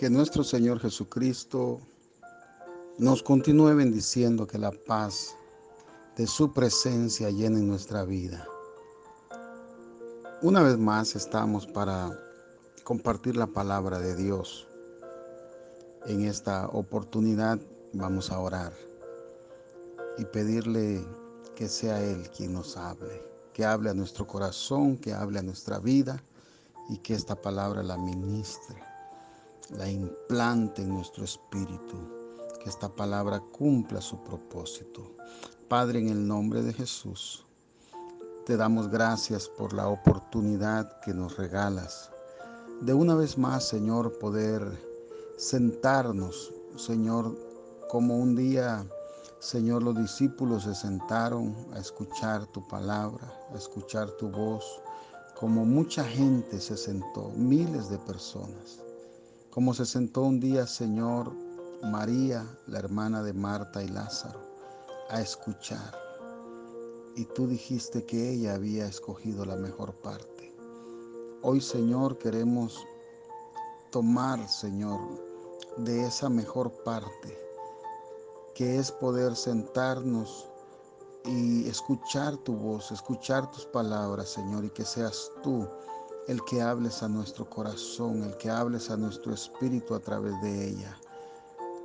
Que nuestro Señor Jesucristo nos continúe bendiciendo, que la paz de su presencia llene nuestra vida. Una vez más estamos para compartir la palabra de Dios. En esta oportunidad vamos a orar y pedirle que sea Él quien nos hable, que hable a nuestro corazón, que hable a nuestra vida y que esta palabra la ministre la implante en nuestro espíritu, que esta palabra cumpla su propósito. Padre, en el nombre de Jesús, te damos gracias por la oportunidad que nos regalas de una vez más, Señor, poder sentarnos, Señor, como un día, Señor, los discípulos se sentaron a escuchar tu palabra, a escuchar tu voz, como mucha gente se sentó, miles de personas como se sentó un día, Señor, María, la hermana de Marta y Lázaro, a escuchar. Y tú dijiste que ella había escogido la mejor parte. Hoy, Señor, queremos tomar, Señor, de esa mejor parte, que es poder sentarnos y escuchar tu voz, escuchar tus palabras, Señor, y que seas tú el que hables a nuestro corazón, el que hables a nuestro espíritu a través de ella.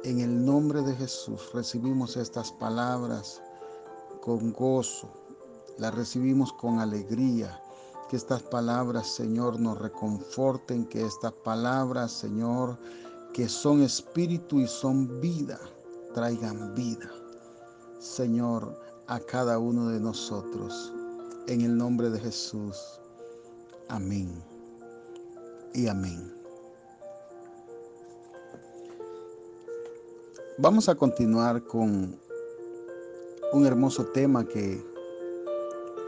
En el nombre de Jesús recibimos estas palabras con gozo, las recibimos con alegría. Que estas palabras, Señor, nos reconforten, que estas palabras, Señor, que son espíritu y son vida, traigan vida, Señor, a cada uno de nosotros. En el nombre de Jesús. Amén y amén. Vamos a continuar con un hermoso tema que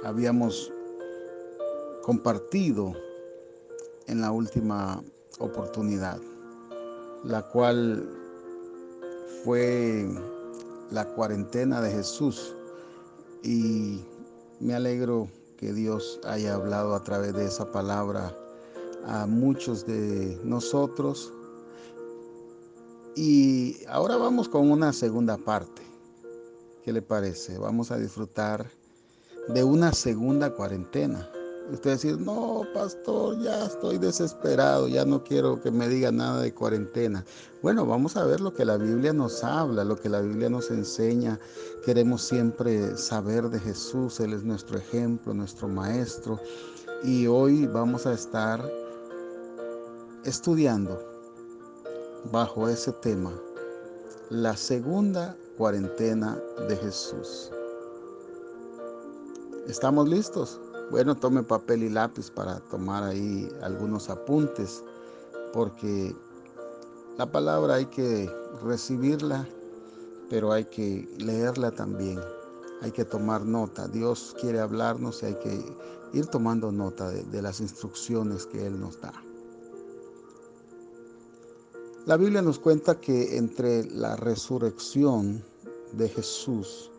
habíamos compartido en la última oportunidad, la cual fue la cuarentena de Jesús. Y me alegro que Dios haya hablado a través de esa palabra a muchos de nosotros. Y ahora vamos con una segunda parte. ¿Qué le parece? Vamos a disfrutar de una segunda cuarentena. Usted decir, no, pastor, ya estoy desesperado, ya no quiero que me diga nada de cuarentena. Bueno, vamos a ver lo que la Biblia nos habla, lo que la Biblia nos enseña. Queremos siempre saber de Jesús, Él es nuestro ejemplo, nuestro maestro. Y hoy vamos a estar estudiando bajo ese tema la segunda cuarentena de Jesús. ¿Estamos listos? Bueno, tome papel y lápiz para tomar ahí algunos apuntes, porque la palabra hay que recibirla, pero hay que leerla también. Hay que tomar nota. Dios quiere hablarnos y hay que ir tomando nota de, de las instrucciones que Él nos da. La Biblia nos cuenta que entre la resurrección de Jesús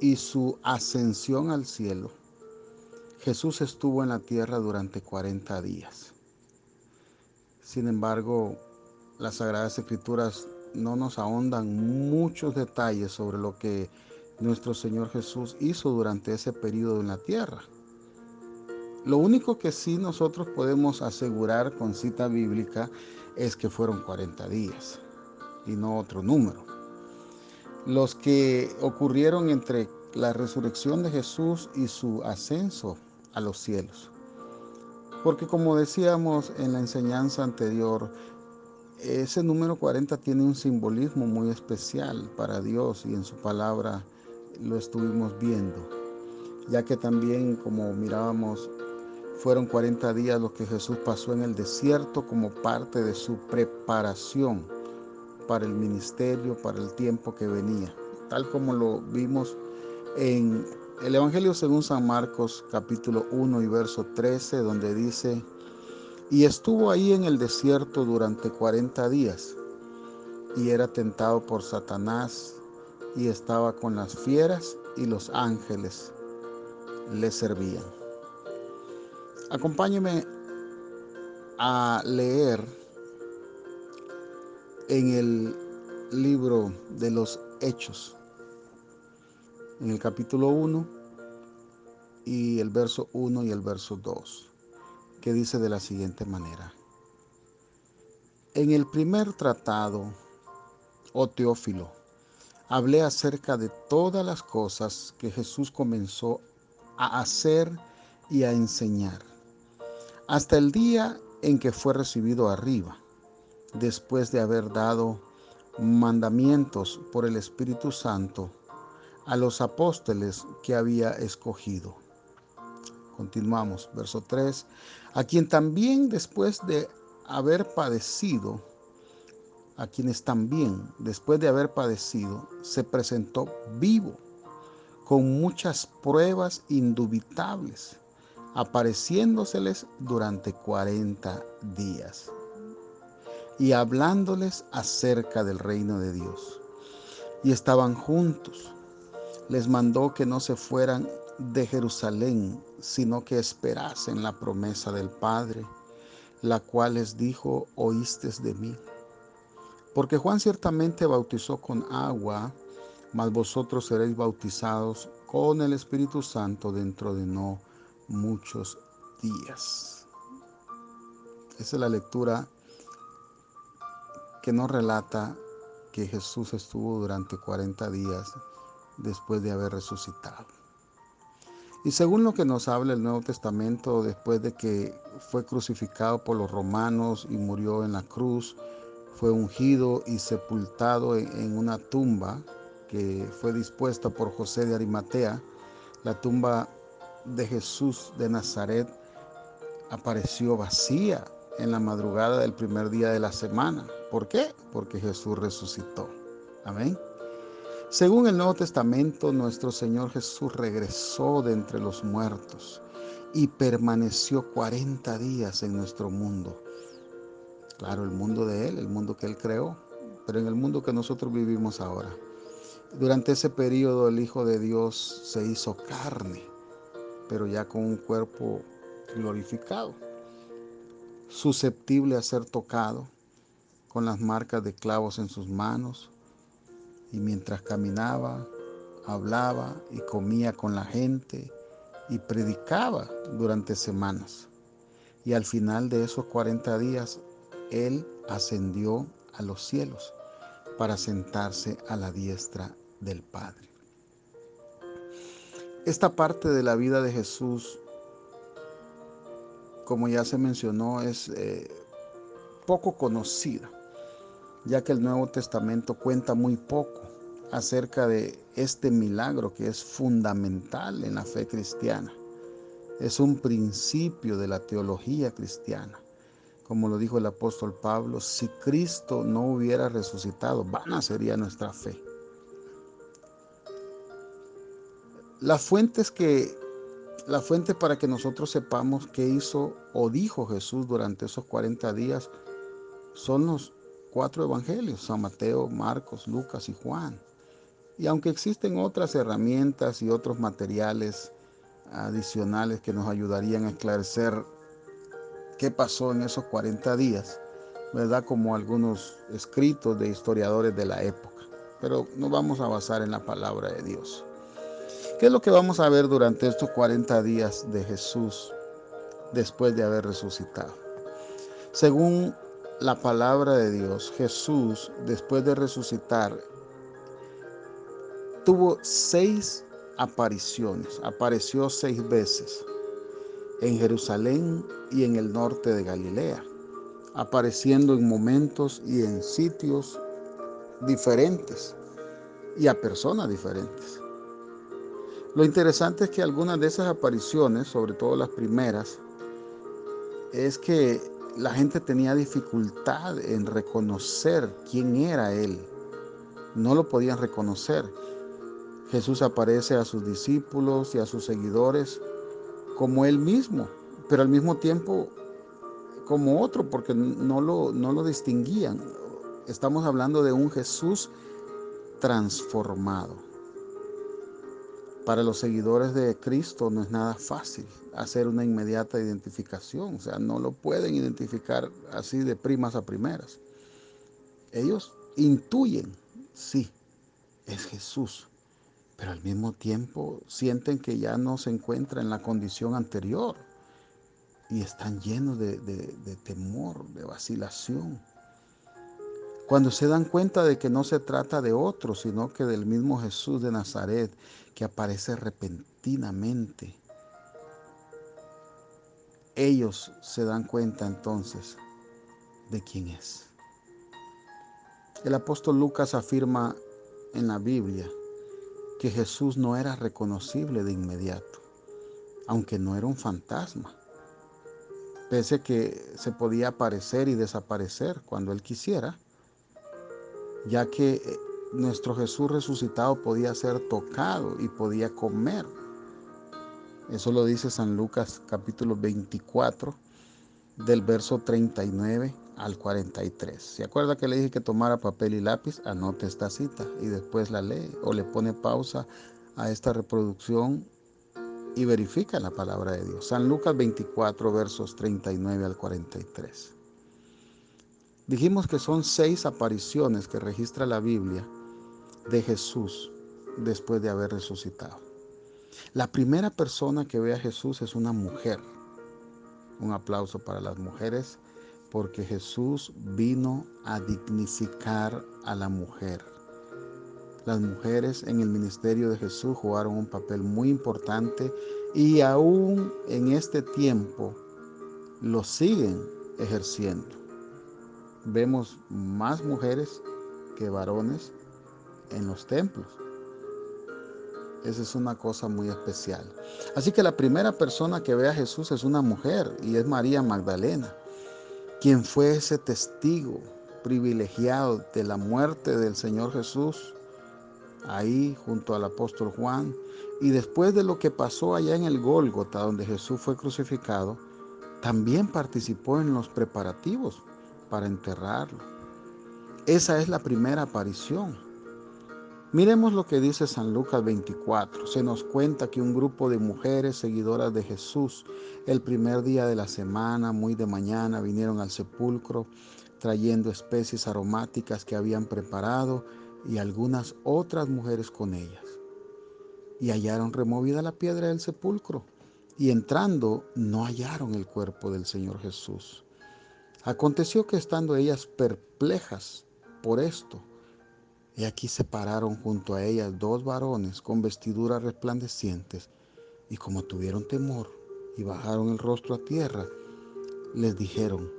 y su ascensión al cielo, Jesús estuvo en la tierra durante 40 días. Sin embargo, las Sagradas Escrituras no nos ahondan muchos detalles sobre lo que nuestro Señor Jesús hizo durante ese periodo en la tierra. Lo único que sí nosotros podemos asegurar con cita bíblica es que fueron 40 días y no otro número. Los que ocurrieron entre la resurrección de Jesús y su ascenso a los cielos. Porque como decíamos en la enseñanza anterior, ese número 40 tiene un simbolismo muy especial para Dios y en su palabra lo estuvimos viendo, ya que también como mirábamos, fueron 40 días los que Jesús pasó en el desierto como parte de su preparación para el ministerio, para el tiempo que venía, tal como lo vimos en el Evangelio según San Marcos capítulo 1 y verso 13, donde dice, y estuvo ahí en el desierto durante 40 días, y era tentado por Satanás, y estaba con las fieras, y los ángeles le servían. Acompáñeme a leer en el libro de los Hechos, en el capítulo 1 y el verso 1 y el verso 2, que dice de la siguiente manera. En el primer tratado, oh Teófilo, hablé acerca de todas las cosas que Jesús comenzó a hacer y a enseñar, hasta el día en que fue recibido arriba, después de haber dado mandamientos por el Espíritu Santo a los apóstoles que había escogido. Continuamos, verso 3, a quien también después de haber padecido, a quienes también, después de haber padecido, se presentó vivo, con muchas pruebas indubitables, apareciéndoseles durante 40 días y hablándoles acerca del reino de Dios. Y estaban juntos. Les mandó que no se fueran de Jerusalén, sino que esperasen la promesa del Padre, la cual les dijo, oístes de mí. Porque Juan ciertamente bautizó con agua, mas vosotros seréis bautizados con el Espíritu Santo dentro de no muchos días. Esa es la lectura que nos relata que Jesús estuvo durante 40 días después de haber resucitado. Y según lo que nos habla el Nuevo Testamento, después de que fue crucificado por los romanos y murió en la cruz, fue ungido y sepultado en una tumba que fue dispuesta por José de Arimatea. La tumba de Jesús de Nazaret apareció vacía en la madrugada del primer día de la semana. ¿Por qué? Porque Jesús resucitó. Amén. Según el Nuevo Testamento, nuestro Señor Jesús regresó de entre los muertos y permaneció 40 días en nuestro mundo. Claro, el mundo de Él, el mundo que Él creó, pero en el mundo que nosotros vivimos ahora. Durante ese periodo el Hijo de Dios se hizo carne, pero ya con un cuerpo glorificado, susceptible a ser tocado, con las marcas de clavos en sus manos, y mientras caminaba, hablaba y comía con la gente y predicaba durante semanas. Y al final de esos 40 días él ascendió a los cielos para sentarse a la diestra del Padre. Esta parte de la vida de Jesús, como ya se mencionó, es eh, poco conocida, ya que el Nuevo Testamento cuenta muy poco acerca de este milagro que es fundamental en la fe cristiana. Es un principio de la teología cristiana como lo dijo el apóstol Pablo, si Cristo no hubiera resucitado, vana sería nuestra fe. Las fuentes que la fuente para que nosotros sepamos qué hizo o dijo Jesús durante esos 40 días son los cuatro evangelios, San Mateo, Marcos, Lucas y Juan. Y aunque existen otras herramientas y otros materiales adicionales que nos ayudarían a esclarecer qué pasó en esos 40 días, ¿verdad? Como algunos escritos de historiadores de la época. Pero nos vamos a basar en la palabra de Dios. ¿Qué es lo que vamos a ver durante estos 40 días de Jesús después de haber resucitado? Según la palabra de Dios, Jesús, después de resucitar, tuvo seis apariciones, apareció seis veces en Jerusalén y en el norte de Galilea, apareciendo en momentos y en sitios diferentes y a personas diferentes. Lo interesante es que algunas de esas apariciones, sobre todo las primeras, es que la gente tenía dificultad en reconocer quién era Él. No lo podían reconocer. Jesús aparece a sus discípulos y a sus seguidores como él mismo, pero al mismo tiempo como otro, porque no lo, no lo distinguían. Estamos hablando de un Jesús transformado. Para los seguidores de Cristo no es nada fácil hacer una inmediata identificación, o sea, no lo pueden identificar así de primas a primeras. Ellos intuyen, sí, es Jesús, pero al mismo tiempo sienten que ya no se encuentra en la condición anterior y están llenos de, de temor, de vacilación. Cuando se dan cuenta de que no se trata de otro, sino que del mismo Jesús de Nazaret que aparece repentinamente, ellos se dan cuenta entonces de quién es. El apóstol Lucas afirma en la Biblia que Jesús no era reconocible de inmediato, aunque no era un fantasma, pese que se podía aparecer y desaparecer cuando él quisiera, ya que eh, nuestro Jesús resucitado podía ser tocado y podía comer. Eso lo dice San Lucas capítulo 24 del verso 39 al 43. ¿Se acuerda que le dije que tomara papel y lápiz? Anote esta cita y después la lee o le pone pausa a esta reproducción y verifica la palabra de Dios. San Lucas 24 versos 39 al 43. Dijimos que son seis apariciones que registra la Biblia de Jesús después de haber resucitado. La primera persona que ve a Jesús es una mujer. Un aplauso para las mujeres porque Jesús vino a dignificar a la mujer. Las mujeres en el ministerio de Jesús jugaron un papel muy importante y aún en este tiempo lo siguen ejerciendo vemos más mujeres que varones en los templos. Esa es una cosa muy especial. Así que la primera persona que ve a Jesús es una mujer y es María Magdalena, quien fue ese testigo privilegiado de la muerte del Señor Jesús ahí junto al apóstol Juan y después de lo que pasó allá en el Gólgota donde Jesús fue crucificado, también participó en los preparativos para enterrarlo. Esa es la primera aparición. Miremos lo que dice San Lucas 24. Se nos cuenta que un grupo de mujeres seguidoras de Jesús el primer día de la semana, muy de mañana, vinieron al sepulcro trayendo especies aromáticas que habían preparado y algunas otras mujeres con ellas. Y hallaron removida la piedra del sepulcro y entrando no hallaron el cuerpo del Señor Jesús. Aconteció que estando ellas perplejas por esto, y aquí se pararon junto a ellas dos varones con vestiduras resplandecientes, y como tuvieron temor y bajaron el rostro a tierra, les dijeron,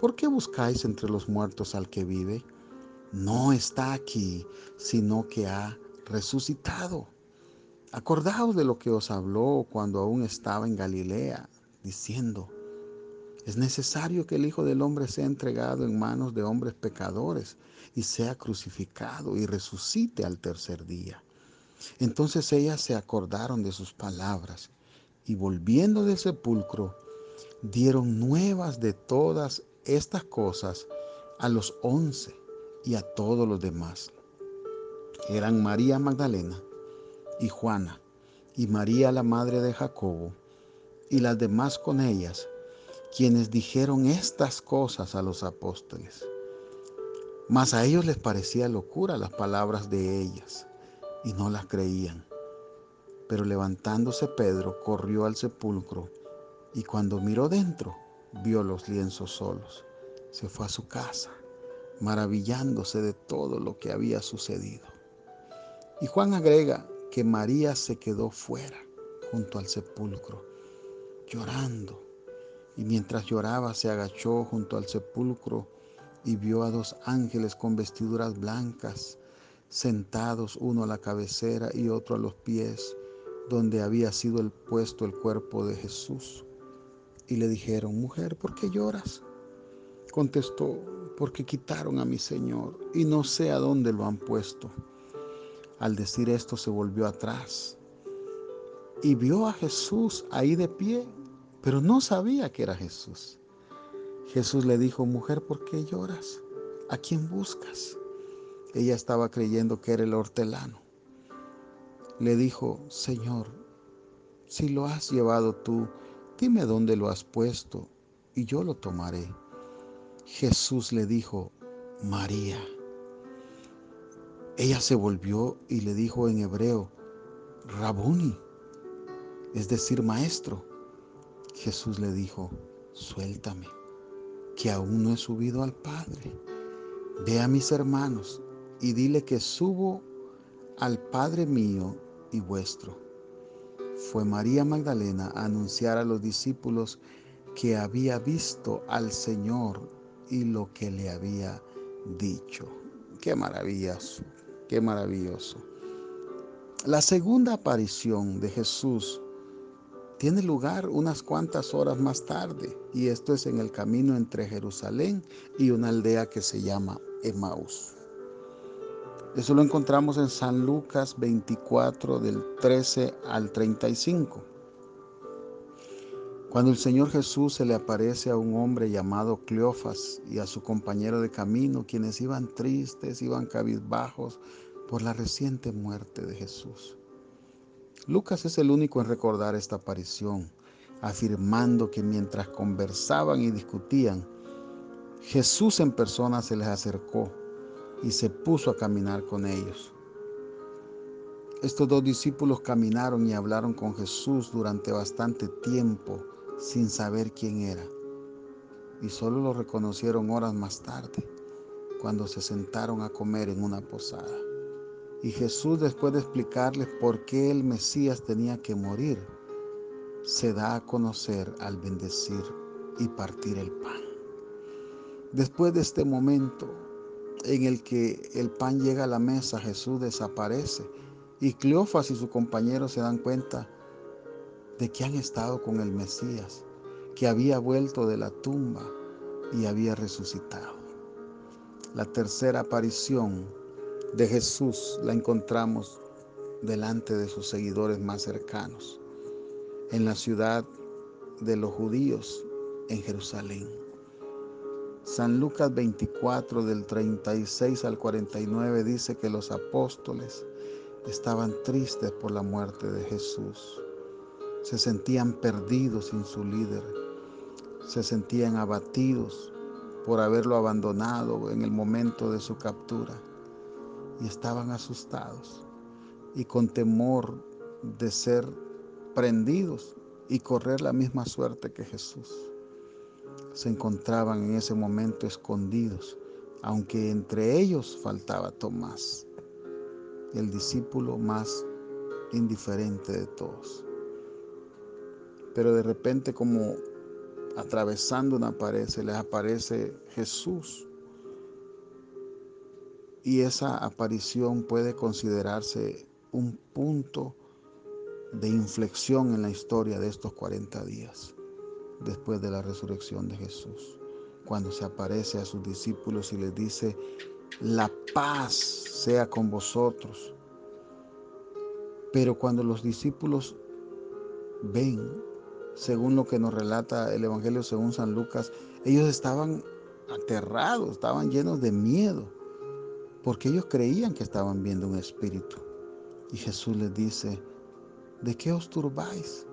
¿por qué buscáis entre los muertos al que vive? No está aquí, sino que ha resucitado. Acordaos de lo que os habló cuando aún estaba en Galilea, diciendo, es necesario que el Hijo del Hombre sea entregado en manos de hombres pecadores y sea crucificado y resucite al tercer día. Entonces ellas se acordaron de sus palabras y volviendo del sepulcro, dieron nuevas de todas estas cosas a los once y a todos los demás. Eran María Magdalena y Juana y María la madre de Jacobo y las demás con ellas quienes dijeron estas cosas a los apóstoles. Mas a ellos les parecía locura las palabras de ellas y no las creían. Pero levantándose Pedro corrió al sepulcro y cuando miró dentro vio los lienzos solos. Se fue a su casa, maravillándose de todo lo que había sucedido. Y Juan agrega que María se quedó fuera, junto al sepulcro, llorando y mientras lloraba se agachó junto al sepulcro y vio a dos ángeles con vestiduras blancas, sentados uno a la cabecera y otro a los pies, donde había sido el puesto el cuerpo de Jesús. Y le dijeron, mujer, ¿por qué lloras? Contestó, porque quitaron a mi Señor y no sé a dónde lo han puesto. Al decir esto se volvió atrás y vio a Jesús ahí de pie pero no sabía que era Jesús. Jesús le dijo, mujer, ¿por qué lloras? ¿A quién buscas? Ella estaba creyendo que era el hortelano. Le dijo, Señor, si lo has llevado tú, dime dónde lo has puesto y yo lo tomaré. Jesús le dijo, María. Ella se volvió y le dijo en hebreo, Rabuni, es decir, maestro. Jesús le dijo, suéltame, que aún no he subido al Padre. Ve a mis hermanos y dile que subo al Padre mío y vuestro. Fue María Magdalena a anunciar a los discípulos que había visto al Señor y lo que le había dicho. Qué maravilloso, qué maravilloso. La segunda aparición de Jesús tiene lugar unas cuantas horas más tarde y esto es en el camino entre Jerusalén y una aldea que se llama Emaús. Eso lo encontramos en San Lucas 24 del 13 al 35. Cuando el Señor Jesús se le aparece a un hombre llamado Cleofas y a su compañero de camino, quienes iban tristes, iban cabizbajos por la reciente muerte de Jesús. Lucas es el único en recordar esta aparición, afirmando que mientras conversaban y discutían, Jesús en persona se les acercó y se puso a caminar con ellos. Estos dos discípulos caminaron y hablaron con Jesús durante bastante tiempo sin saber quién era. Y solo lo reconocieron horas más tarde, cuando se sentaron a comer en una posada. Y Jesús, después de explicarles por qué el Mesías tenía que morir, se da a conocer al bendecir y partir el pan. Después de este momento en el que el pan llega a la mesa, Jesús desaparece y Cleofas y su compañero se dan cuenta de que han estado con el Mesías, que había vuelto de la tumba y había resucitado. La tercera aparición de Jesús la encontramos delante de sus seguidores más cercanos, en la ciudad de los judíos, en Jerusalén. San Lucas 24 del 36 al 49 dice que los apóstoles estaban tristes por la muerte de Jesús. Se sentían perdidos sin su líder, se sentían abatidos por haberlo abandonado en el momento de su captura y estaban asustados y con temor de ser prendidos y correr la misma suerte que Jesús. Se encontraban en ese momento escondidos, aunque entre ellos faltaba Tomás, el discípulo más indiferente de todos pero de repente como atravesando una pared se les aparece Jesús. Y esa aparición puede considerarse un punto de inflexión en la historia de estos 40 días después de la resurrección de Jesús. Cuando se aparece a sus discípulos y les dice, la paz sea con vosotros. Pero cuando los discípulos ven según lo que nos relata el Evangelio según San Lucas, ellos estaban aterrados, estaban llenos de miedo, porque ellos creían que estaban viendo un espíritu. Y Jesús les dice, ¿de qué os turbáis?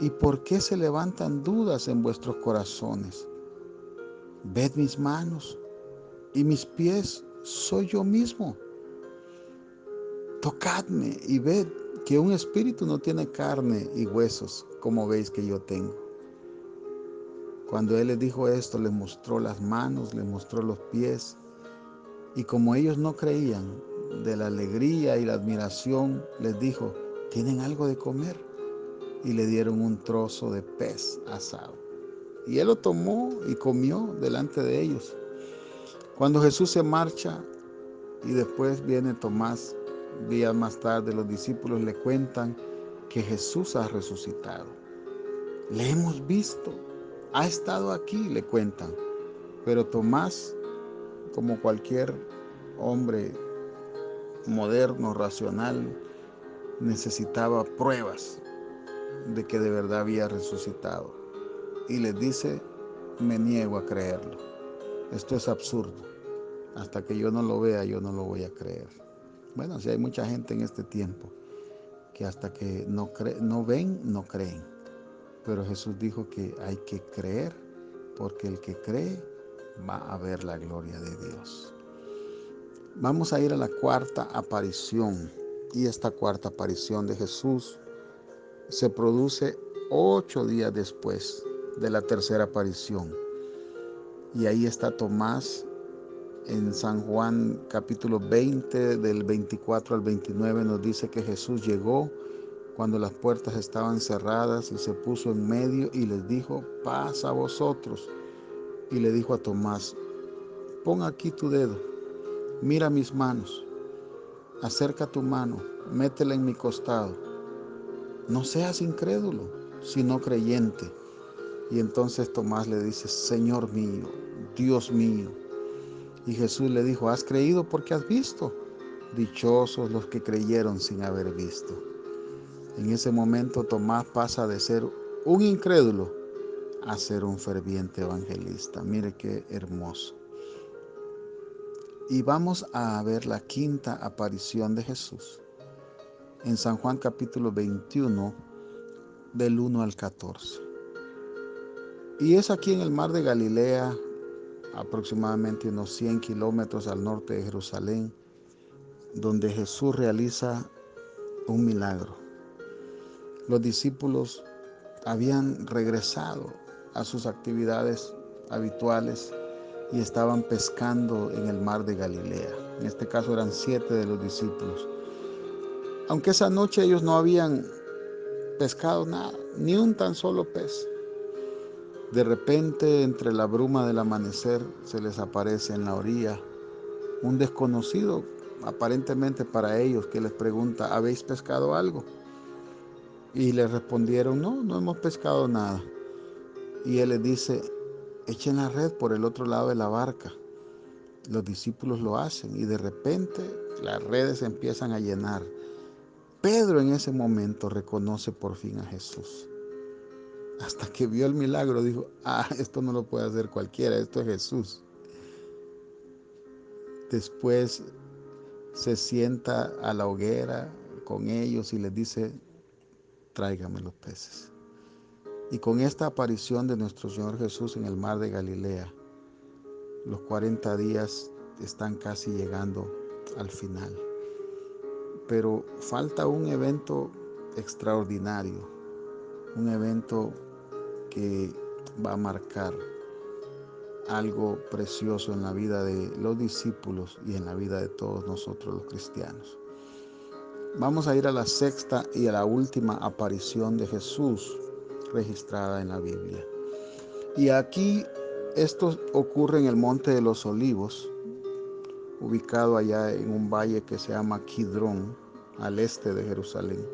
¿Y por qué se levantan dudas en vuestros corazones? Ved mis manos y mis pies, soy yo mismo. Tocadme y ved que un espíritu no tiene carne y huesos, como veis que yo tengo. Cuando él les dijo esto, les mostró las manos, les mostró los pies, y como ellos no creían de la alegría y la admiración, les dijo, ¿tienen algo de comer? Y le dieron un trozo de pez asado. Y él lo tomó y comió delante de ellos. Cuando Jesús se marcha y después viene Tomás, Días más tarde los discípulos le cuentan que Jesús ha resucitado. Le hemos visto, ha estado aquí, le cuentan. Pero Tomás, como cualquier hombre moderno, racional, necesitaba pruebas de que de verdad había resucitado. Y les dice, me niego a creerlo. Esto es absurdo. Hasta que yo no lo vea, yo no lo voy a creer. Bueno, si hay mucha gente en este tiempo que hasta que no, no ven, no creen. Pero Jesús dijo que hay que creer, porque el que cree va a ver la gloria de Dios. Vamos a ir a la cuarta aparición y esta cuarta aparición de Jesús se produce ocho días después de la tercera aparición. Y ahí está Tomás en San Juan capítulo 20 del 24 al 29 nos dice que Jesús llegó cuando las puertas estaban cerradas y se puso en medio y les dijo, pasa a vosotros. Y le dijo a Tomás, pon aquí tu dedo, mira mis manos, acerca tu mano, métela en mi costado. No seas incrédulo, sino creyente. Y entonces Tomás le dice, Señor mío, Dios mío. Y Jesús le dijo, has creído porque has visto. Dichosos los que creyeron sin haber visto. En ese momento Tomás pasa de ser un incrédulo a ser un ferviente evangelista. Mire qué hermoso. Y vamos a ver la quinta aparición de Jesús en San Juan capítulo 21 del 1 al 14. Y es aquí en el mar de Galilea, aproximadamente unos 100 kilómetros al norte de Jerusalén, donde Jesús realiza un milagro. Los discípulos habían regresado a sus actividades habituales y estaban pescando en el mar de Galilea. En este caso eran siete de los discípulos. Aunque esa noche ellos no habían pescado nada, ni un tan solo pez. De repente, entre la bruma del amanecer, se les aparece en la orilla un desconocido, aparentemente para ellos, que les pregunta, ¿habéis pescado algo? Y le respondieron, no, no hemos pescado nada. Y él les dice, echen la red por el otro lado de la barca. Los discípulos lo hacen y de repente las redes empiezan a llenar. Pedro en ese momento reconoce por fin a Jesús. Hasta que vio el milagro dijo, ah, esto no lo puede hacer cualquiera, esto es Jesús. Después se sienta a la hoguera con ellos y les dice, tráigame los peces. Y con esta aparición de nuestro Señor Jesús en el mar de Galilea, los 40 días están casi llegando al final. Pero falta un evento extraordinario, un evento que va a marcar algo precioso en la vida de los discípulos y en la vida de todos nosotros los cristianos. Vamos a ir a la sexta y a la última aparición de Jesús registrada en la Biblia. Y aquí esto ocurre en el Monte de los Olivos, ubicado allá en un valle que se llama Kidrón, al este de Jerusalén.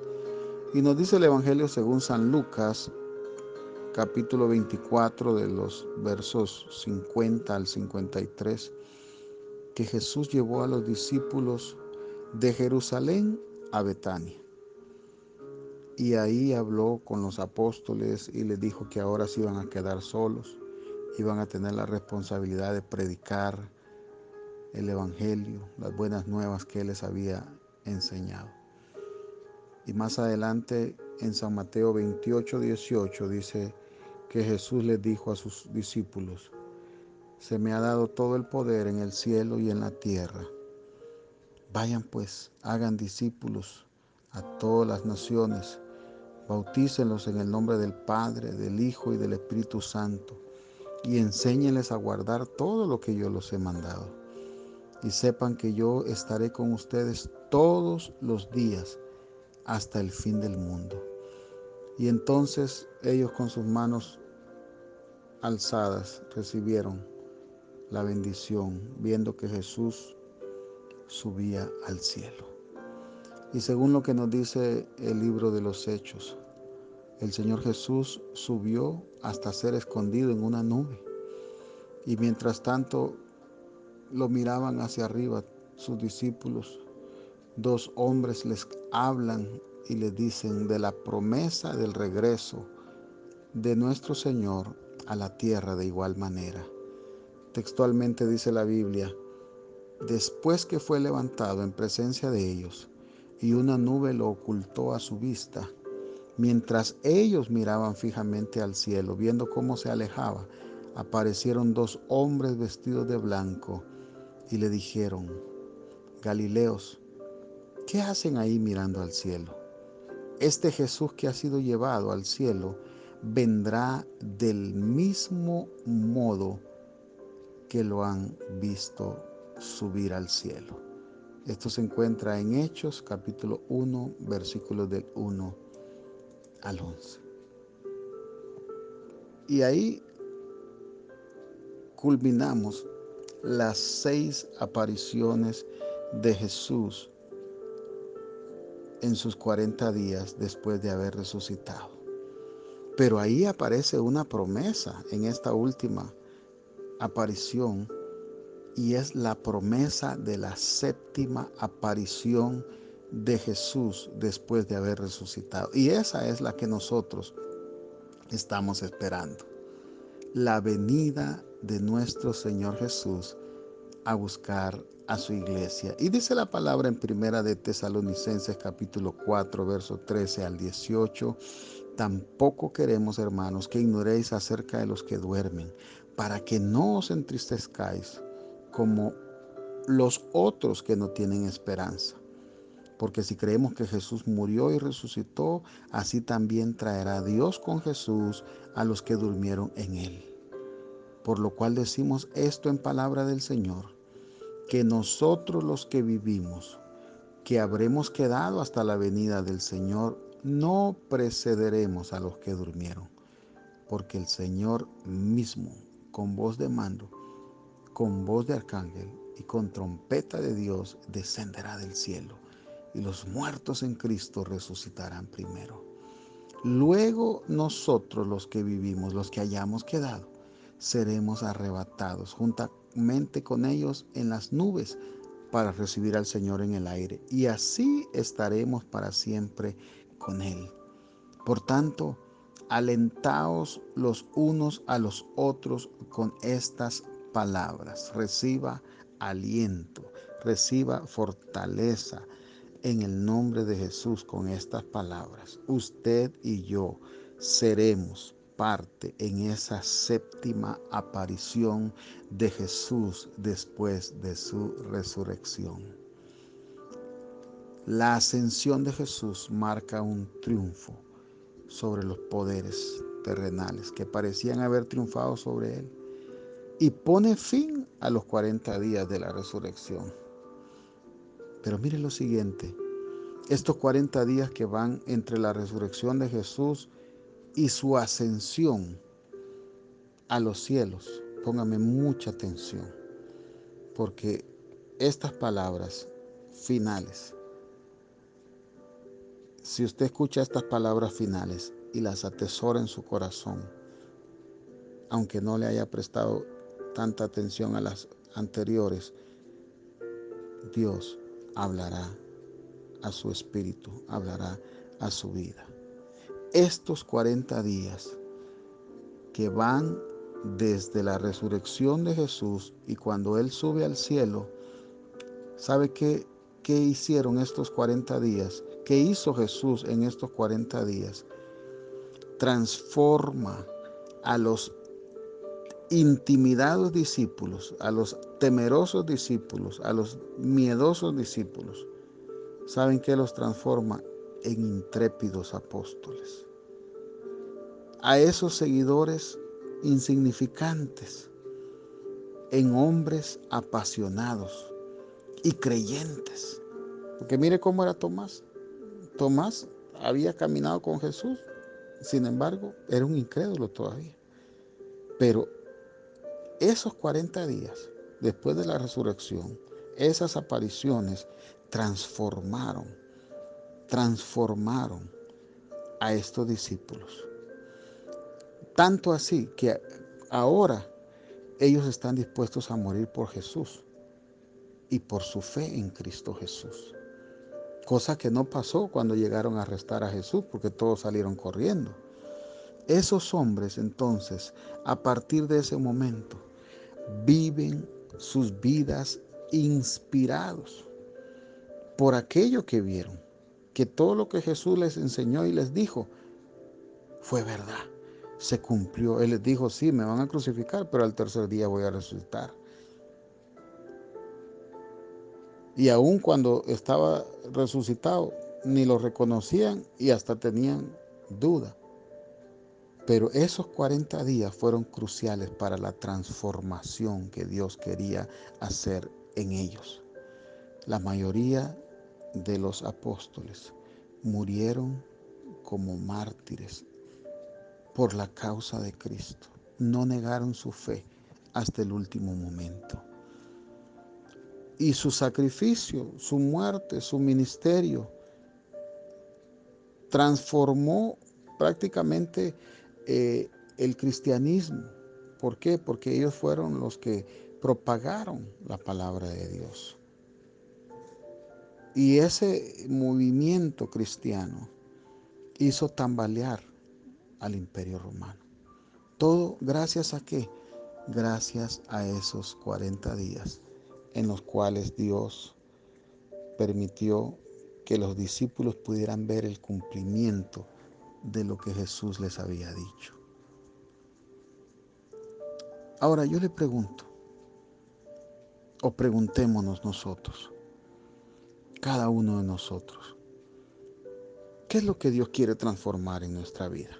Y nos dice el Evangelio según San Lucas, capítulo 24 de los versos 50 al 53, que Jesús llevó a los discípulos de Jerusalén a Betania. Y ahí habló con los apóstoles y les dijo que ahora se iban a quedar solos, iban a tener la responsabilidad de predicar el Evangelio, las buenas nuevas que Él les había enseñado. Y más adelante en San Mateo 28, 18 dice que Jesús les dijo a sus discípulos, se me ha dado todo el poder en el cielo y en la tierra. Vayan pues, hagan discípulos a todas las naciones, bautícenlos en el nombre del Padre, del Hijo y del Espíritu Santo, y enséñenles a guardar todo lo que yo los he mandado. Y sepan que yo estaré con ustedes todos los días hasta el fin del mundo. Y entonces ellos con sus manos alzadas recibieron la bendición, viendo que Jesús subía al cielo. Y según lo que nos dice el libro de los Hechos, el Señor Jesús subió hasta ser escondido en una nube. Y mientras tanto lo miraban hacia arriba sus discípulos, dos hombres les hablan y les dicen de la promesa del regreso de nuestro Señor a la tierra de igual manera. Textualmente dice la Biblia, después que fue levantado en presencia de ellos, y una nube lo ocultó a su vista, mientras ellos miraban fijamente al cielo, viendo cómo se alejaba aparecieron dos hombres vestidos de blanco y le dijeron, Galileos, ¿qué hacen ahí mirando al cielo? Este Jesús que ha sido llevado al cielo vendrá del mismo modo que lo han visto subir al cielo. Esto se encuentra en Hechos capítulo 1, versículos del 1 al 11. Y ahí culminamos las seis apariciones de Jesús en sus 40 días después de haber resucitado. Pero ahí aparece una promesa en esta última aparición y es la promesa de la séptima aparición de Jesús después de haber resucitado. Y esa es la que nosotros estamos esperando. La venida de nuestro Señor Jesús a buscar a su iglesia. Y dice la palabra en primera de Tesalonicenses capítulo 4, verso 13 al 18. Tampoco queremos, hermanos, que ignoréis acerca de los que duermen, para que no os entristezcáis como los otros que no tienen esperanza. Porque si creemos que Jesús murió y resucitó, así también traerá Dios con Jesús a los que durmieron en él. Por lo cual decimos esto en palabra del Señor, que nosotros los que vivimos, que habremos quedado hasta la venida del Señor, no precederemos a los que durmieron, porque el Señor mismo, con voz de mando, con voz de arcángel y con trompeta de Dios descenderá del cielo, y los muertos en Cristo resucitarán primero. Luego nosotros los que vivimos, los que hayamos quedado, seremos arrebatados juntamente con ellos en las nubes para recibir al Señor en el aire, y así estaremos para siempre con Él. Por tanto, alentaos los unos a los otros con estas palabras, reciba aliento, reciba fortaleza en el nombre de Jesús con estas palabras. Usted y yo seremos parte en esa séptima aparición de Jesús después de su resurrección. La ascensión de Jesús marca un triunfo sobre los poderes terrenales que parecían haber triunfado sobre él y pone fin a los 40 días de la resurrección. Pero mire lo siguiente, estos 40 días que van entre la resurrección de Jesús y su ascensión a los cielos, póngame mucha atención, porque estas palabras finales, si usted escucha estas palabras finales y las atesora en su corazón, aunque no le haya prestado tanta atención a las anteriores, Dios hablará a su espíritu, hablará a su vida. Estos 40 días que van desde la resurrección de Jesús y cuando Él sube al cielo, ¿sabe qué, qué hicieron estos 40 días? ¿Qué hizo Jesús en estos 40 días? Transforma a los intimidados discípulos, a los temerosos discípulos, a los miedosos discípulos, ¿saben que los transforma? En intrépidos apóstoles. A esos seguidores insignificantes, en hombres apasionados y creyentes. Porque mire cómo era Tomás. Tomás había caminado con Jesús, sin embargo, era un incrédulo todavía. Pero esos 40 días después de la resurrección, esas apariciones transformaron, transformaron a estos discípulos. Tanto así que ahora ellos están dispuestos a morir por Jesús y por su fe en Cristo Jesús. Cosa que no pasó cuando llegaron a arrestar a Jesús porque todos salieron corriendo. Esos hombres entonces, a partir de ese momento, viven sus vidas inspirados por aquello que vieron, que todo lo que Jesús les enseñó y les dijo fue verdad. se cumplió. Él les dijo, sí, me van a crucificar, pero al tercer día voy a resucitar. Y aun cuando estaba resucitado, ni lo reconocían y hasta tenían duda. Pero esos 40 días fueron cruciales para la transformación que Dios quería hacer en ellos. La mayoría de los apóstoles murieron como mártires por la causa de Cristo. No negaron su fe hasta el último momento. Y su sacrificio, su muerte, su ministerio, transformó prácticamente eh, el cristianismo. ¿Por qué? Porque ellos fueron los que propagaron la palabra de Dios. Y ese movimiento cristiano hizo tambalear al imperio romano. Todo gracias a qué? Gracias a esos 40 días en los cuales Dios permitió que los discípulos pudieran ver el cumplimiento de lo que Jesús les había dicho. Ahora yo le pregunto, o preguntémonos nosotros, cada uno de nosotros, ¿qué es lo que Dios quiere transformar en nuestra vida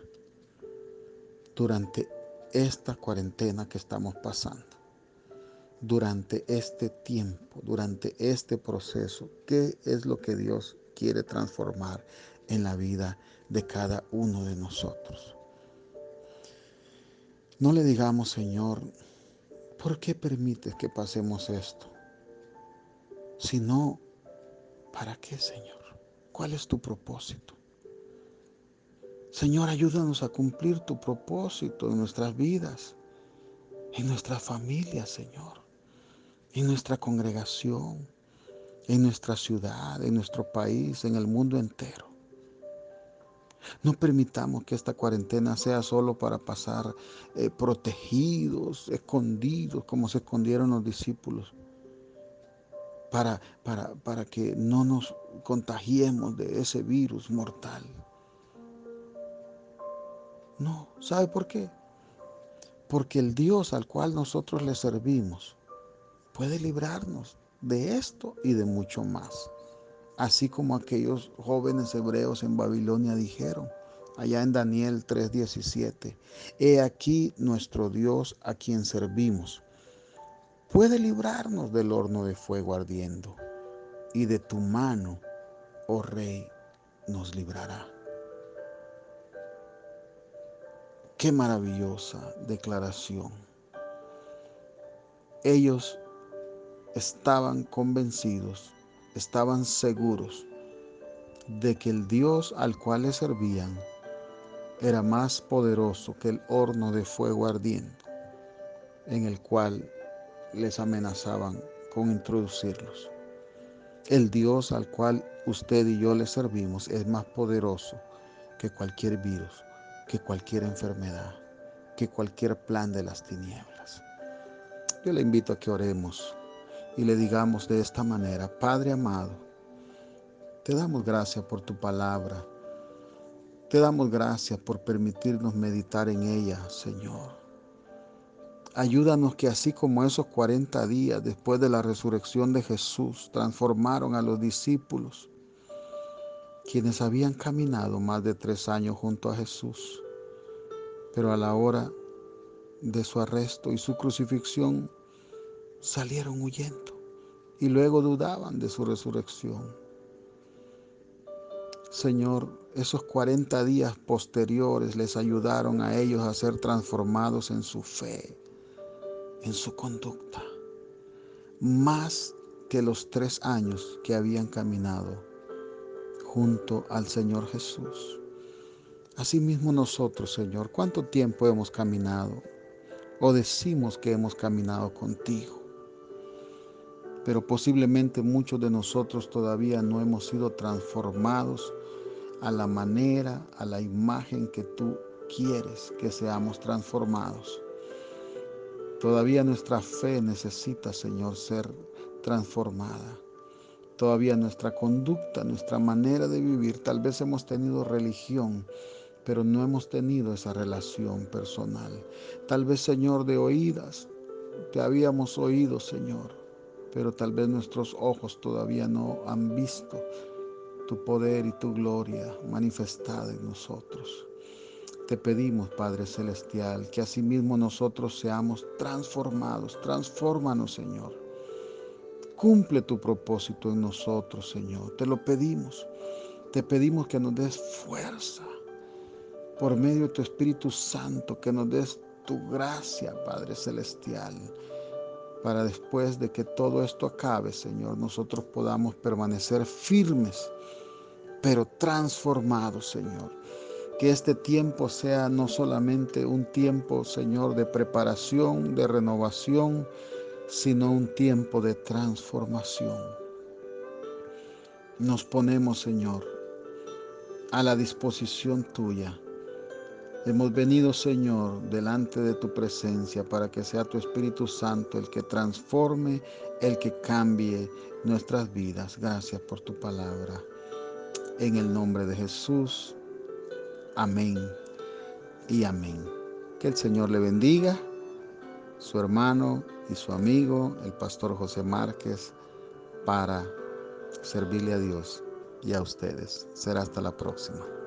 durante esta cuarentena que estamos pasando? Durante este tiempo, durante este proceso, ¿qué es lo que Dios quiere transformar en la vida de cada uno de nosotros? No le digamos, Señor, ¿por qué permites que pasemos esto? Sino, ¿para qué, Señor? ¿Cuál es tu propósito? Señor, ayúdanos a cumplir tu propósito en nuestras vidas, en nuestra familia, Señor, en nuestra congregación, en nuestra ciudad, en nuestro país, en el mundo entero. No permitamos que esta cuarentena sea solo para pasar eh, protegidos, escondidos, como se escondieron los discípulos, para, para, para que no nos contagiemos de ese virus mortal. No, ¿sabe por qué? Porque el Dios al cual nosotros le servimos puede librarnos de esto y de mucho más así como aquellos jóvenes hebreos en Babilonia dijeron, allá en Daniel 3:17, He aquí nuestro Dios a quien servimos. Puede librarnos del horno de fuego ardiendo, y de tu mano, oh Rey, nos librará. Qué maravillosa declaración. Ellos estaban convencidos estaban seguros de que el Dios al cual le servían era más poderoso que el horno de fuego ardiendo en el cual les amenazaban con introducirlos. El Dios al cual usted y yo le servimos es más poderoso que cualquier virus, que cualquier enfermedad, que cualquier plan de las tinieblas. Yo le invito a que oremos y le digamos de esta manera, Padre amado, te damos gracias por tu palabra. Te damos gracias por permitirnos meditar en ella, Señor. Ayúdanos que así como esos 40 días después de la resurrección de Jesús transformaron a los discípulos, quienes habían caminado más de tres años junto a Jesús, pero a la hora de su arresto y su crucifixión salieron huyendo y luego dudaban de su resurrección. Señor, esos 40 días posteriores les ayudaron a ellos a ser transformados en su fe, en su conducta, más que los tres años que habían caminado junto al Señor Jesús. Asimismo nosotros, Señor, ¿cuánto tiempo hemos caminado o decimos que hemos caminado contigo? Pero posiblemente muchos de nosotros todavía no hemos sido transformados a la manera, a la imagen que tú quieres que seamos transformados. Todavía nuestra fe necesita, Señor, ser transformada. Todavía nuestra conducta, nuestra manera de vivir, tal vez hemos tenido religión, pero no hemos tenido esa relación personal. Tal vez, Señor, de oídas, te habíamos oído, Señor, pero tal vez nuestros ojos todavía no han visto tu poder y tu gloria manifestada en nosotros. Te pedimos, Padre Celestial, que asimismo nosotros seamos transformados. Transfórmanos, Señor. Cumple tu propósito en nosotros, Señor. Te lo pedimos. Te pedimos que nos des fuerza por medio de tu Espíritu Santo, que nos des tu gracia, Padre Celestial, para después de que todo esto acabe, Señor, nosotros podamos permanecer firmes, pero transformados, Señor. Que este tiempo sea no solamente un tiempo, Señor, de preparación, de renovación, sino un tiempo de transformación. Nos ponemos, Señor, a la disposición tuya Hemos venido, Señor, delante de tu presencia para que sea tu Espíritu Santo el que transforme, el que cambie nuestras vidas. Gracias por tu palabra. En el nombre de Jesús. Amén y amén. Que el Señor le bendiga, su hermano y su amigo, el pastor José Márquez, para servirle a Dios y a ustedes. Será hasta la próxima.